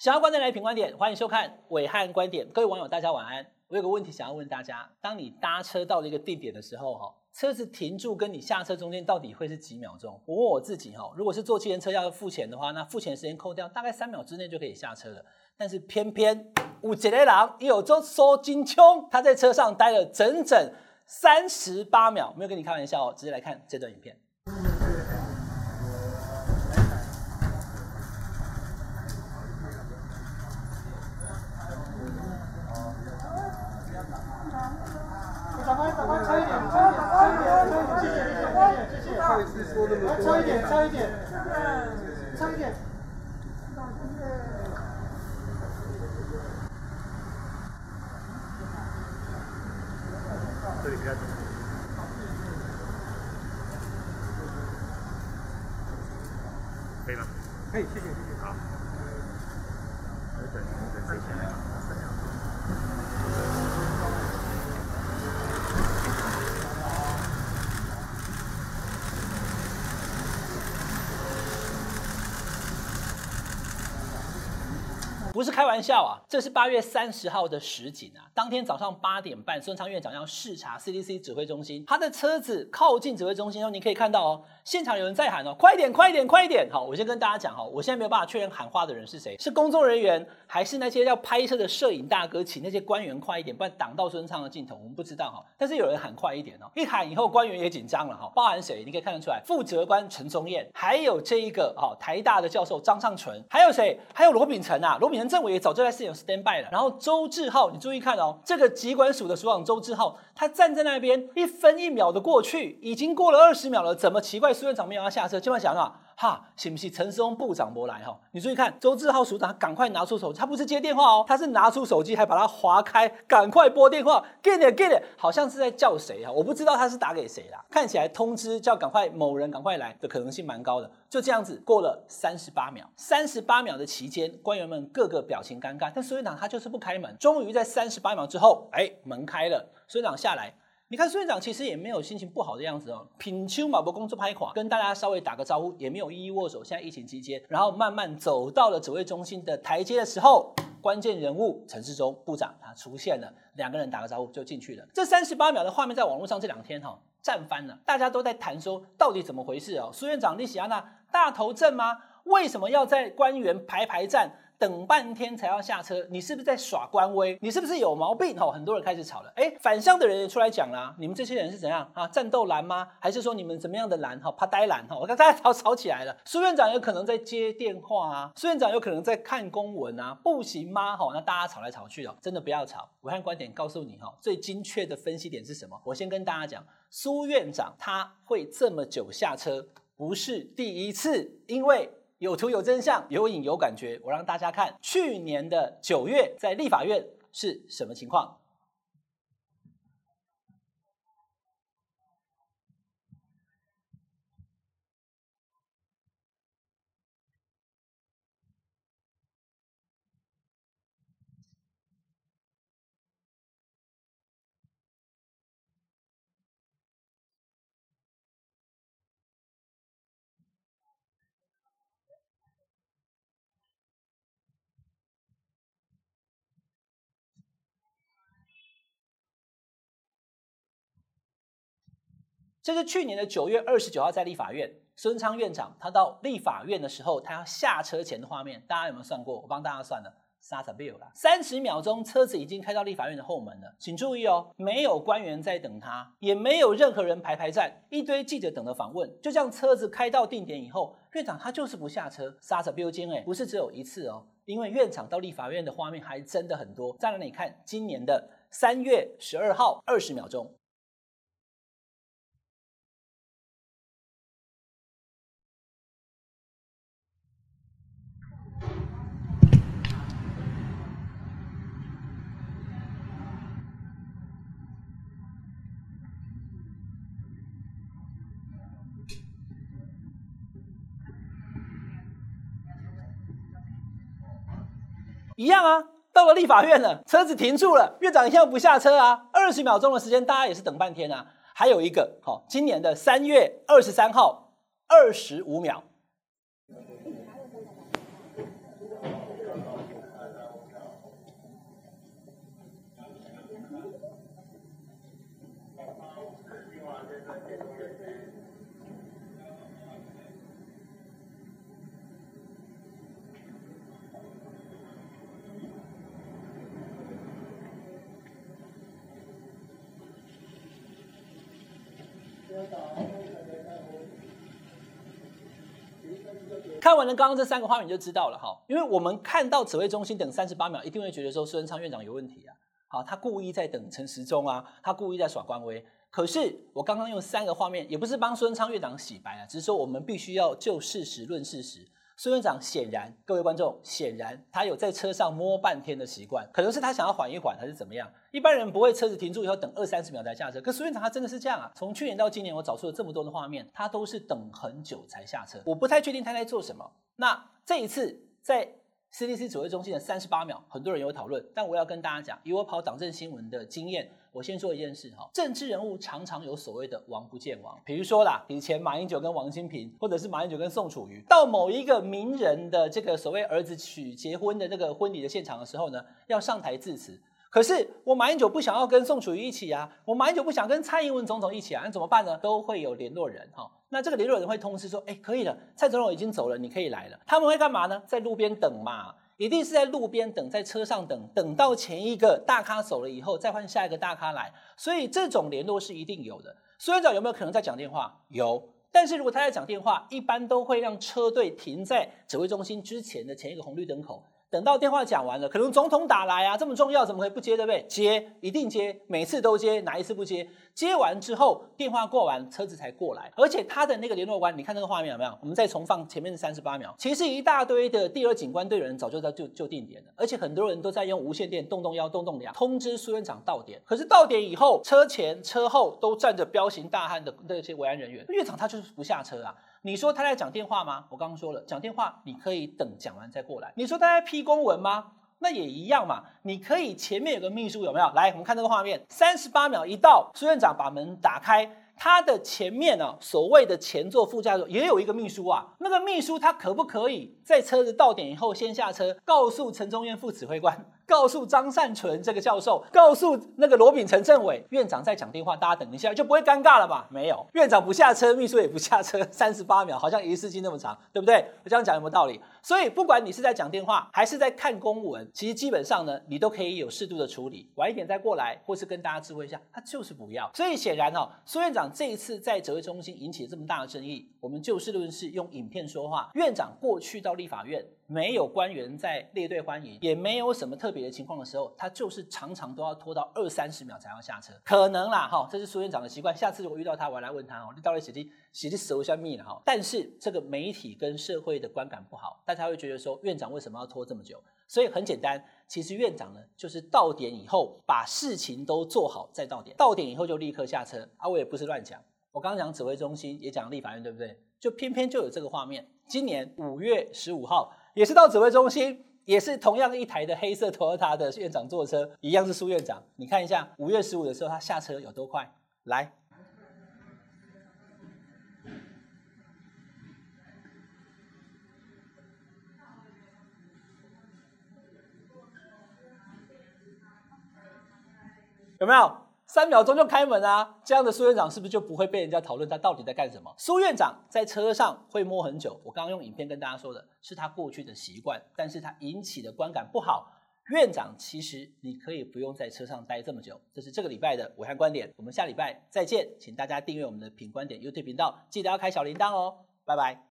想要观点来评观点，欢迎收看暐瀚观点。各位网友，大家晚安。我有个问题想要问大家：当你搭车到了一个地点的时候，哈，车子停住跟你下车中间到底会是几秒钟？我问我自己，哈，如果是坐汽车要付钱的话，那付钱时间扣掉，大概三秒之内就可以下车了。但是偏偏有一个人有种收金枪，他在车上待了整整三十八秒，没有跟你开玩笑哦，直接来看这段影片。长官，长官，差一点，差一点，差一点，差一点，谢谢，谢谢，谢谢，差一点，差一点，差一点。这里比较紧。可以了？可以，谢谢，谢谢。好。等等，等一下。不是开玩笑啊，这是八月三十号的实景啊。当天早上八点半，孙昌院长要视察 CDC 指挥中心，他的车子靠近指挥中心后，你可以看到哦，现场有人在喊哦，快点，快点，快点！好，我先跟大家讲哈，我现在没有办法确认喊话的人是谁，是工作人员还是那些要拍摄的摄影大哥，请那些官员快一点，不然挡到孙昌的镜头，我们不知道哈。但是有人喊快一点哦，一喊以后，官员也紧张了哈，包含谁？你可以看得出来，负责官陈宗彦，还有这一个哈台大的教授张尚淳，还有谁？还有罗秉成啊，罗秉成。政委也早就在现场 stand by 了，然后周志浩，你注意看哦，这个疾管署的署长周志浩，他站在那边，一分一秒的过去，已经过了二十秒了，怎么奇怪苏院长没有要下车？千万想啊，哈，是不是陈时中部长没来哈？你注意看，周志浩署长赶快拿出手机，他不是接电话哦，他是拿出手机还把它划开，赶快拨电话，get it get it，好像是在叫谁啊？我不知道他是打给谁啦，看起来通知叫赶快某人赶快来的可能性蛮高的，就这样子过了三十八秒，三十八秒的期间，官员们个个。表情尴尬，但孙院长他就是不开门。终于在三十八秒之后，哎，门开了，孙院长下来。你看孙院长其实也没有心情不好的样子哦。品秋马博工作拍垮，跟大家稍微打个招呼，也没有一一握手。现在疫情期间，然后慢慢走到了指挥中心的台阶的时候，关键人物陈时中部长他出现了，两个人打个招呼就进去了。这三十八秒的画面在网络上这两天哈、哦、战翻了，大家都在谈说到底怎么回事哦。苏院长你喜欢那大头阵吗？为什么要在官员排排站？等半天才要下车，你是不是在耍官威？你是不是有毛病？哈，很多人开始吵了。哎，返乡的人也出来讲啦，你们这些人是怎样啊？战斗蓝吗？还是说你们怎么样的蓝？哈，怕呆蓝？哈，我看大家吵吵起来了。苏院长有可能在接电话啊，苏院长有可能在看公文啊，不行吗？哈，那大家吵来吵去哦，真的不要吵。武汉观点告诉你哈，最精确的分析点是什么？我先跟大家讲，苏院长他会这么久下车，不是第一次，因为。有图有真相，有影有感觉。我让大家看去年的九月在立法院是什么情况。这是去年的九月二十九号，在立法院，孙昌院长他到立法院的时候，他要下车前的画面，大家有没有算过？我帮大家算了，三十秒了，三十秒钟，车子已经开到立法院的后门了。请注意哦，没有官员在等他，也没有任何人排排站，一堆记者等着访问。就这样，车子开到定点以后，院长他就是不下车，三十秒钟哎，不是只有一次哦，因为院长到立法院的画面还真的很多。再来你看，今年的三月十二号，二十秒钟。一样啊到了立法院了车子停住了院长一下不下车啊二十秒钟的时间大家也是等半天啊。还有一个好今年的三月二十三号二十五秒。看完了刚刚这三个画面，就知道了哈。因为我们看到指挥中心等三十八秒，一定会觉得说孙昌院长有问题啊。好，他故意在等陈时中啊，他故意在耍官威。可是我刚刚用三个画面，也不是帮孙昌院长洗白啊，只是说我们必须要就事实论事实。苏院长显然，各位观众，显然他有在车上摸半天的习惯，可能是他想要缓一缓，还是怎么样？一般人不会车子停住以后等二三十秒才下车，可苏院长他真的是这样啊！从去年到今年，我找出了这么多的画面，他都是等很久才下车。我不太确定他在做什么。那这一次在 CDC 指挥中心的三十八秒，很多人有讨论，但我要跟大家讲，以我跑党政新闻的经验。我先说一件事哈，政治人物常常有所谓的王不见王，比如说啦，以前马英九跟王金平，或者是马英九跟宋楚瑜，到某一个名人的这个所谓儿子娶结婚的那个婚礼的现场的时候呢，要上台致辞。可是我马英九不想要跟宋楚瑜一起啊，我马英九不想跟蔡英文总统一起啊，那怎么办呢？都会有联络人哈，那这个联络人会通知说，哎，可以了，蔡总统已经走了，你可以来了。他们会干嘛呢？在路边等嘛。一定是在路边等，在车上等，等到前一个大咖走了以后，再换下一个大咖来。所以这种联络是一定有的。苏院长有没有可能在讲电话？有。但是如果他在讲电话，一般都会让车队停在指挥中心之前的前一个红绿灯口。等到电话讲完了，可能总统打来啊，这么重要，怎么会不接，对不对？接，一定接，每次都接，哪一次不接？接完之后，电话过完，车子才过来。而且他的那个联络官，你看那个画面有没有？我们再重放前面的三十八秒，其实一大堆的第二警官队人早就在就就定点了，而且很多人都在用无线电动动幺动动两通知苏院长到点。可是到点以后，车前车后都站着彪形大汉的那些维安人员，院长他就是不下车啊。你说他在讲电话吗？我刚刚说了，讲电话你可以等讲完再过来。你说他在批公文吗？那也一样嘛。你可以前面有个秘书有没有？来，我们看这个画面，三十八秒一到，苏院长把门打开，他的前面呢、所谓的前座、副驾座也有一个秘书啊。那个秘书他可不可以在车子到点以后先下车，告诉陈忠渊副指挥官？告诉张善存这个教授，告诉那个罗秉成政委院长在讲电话，大家等一下就不会尴尬了吧？没有，院长不下车，秘书也不下车，三十八秒好像一次性那么长，对不对？我这样讲有没有道理？所以不管你是在讲电话还是在看公文，其实基本上呢，你都可以有适度的处理，晚一点再过来，或是跟大家知会一下，他就是不要。所以显然哦，苏院长这一次在指挥中心引起这么大的争议，我们就事论事，用影片说话。院长过去到立法院。没有官员在列队欢迎，也没有什么特别的情况的时候，他就是常常都要拖到二三十秒才要下车。可能啦，哈，这是苏院长的习惯。下次如果遇到他，我来问他哦，你到底写的写的熟下密了哈？但是这个媒体跟社会的观感不好，大家会觉得说院长为什么要拖这么久？所以很简单，其实院长呢就是到点以后把事情都做好再到点，到点以后就立刻下车。啊，我也不是乱讲，我刚刚讲指挥中心也讲立法院，对不对？就偏偏就有这个画面。今年五月十五号。也是到指挥中心，也是同样一台的黑色 Toyota 的院长坐车，一样是苏院长。你看一下五月十五的时候，他下车有多快？来，有没有？三秒钟就开门啊！这样的苏院长是不是就不会被人家讨论他到底在干什么？苏院长在车上会摸很久，我刚刚用影片跟大家说的是他过去的习惯，但是他引起的观感不好。院长其实你可以不用在车上待这么久。这是这个礼拜的武汉观点，我们下礼拜再见，请大家订阅我们的品观点 YouTube 频道，记得要开小铃铛哦，拜拜。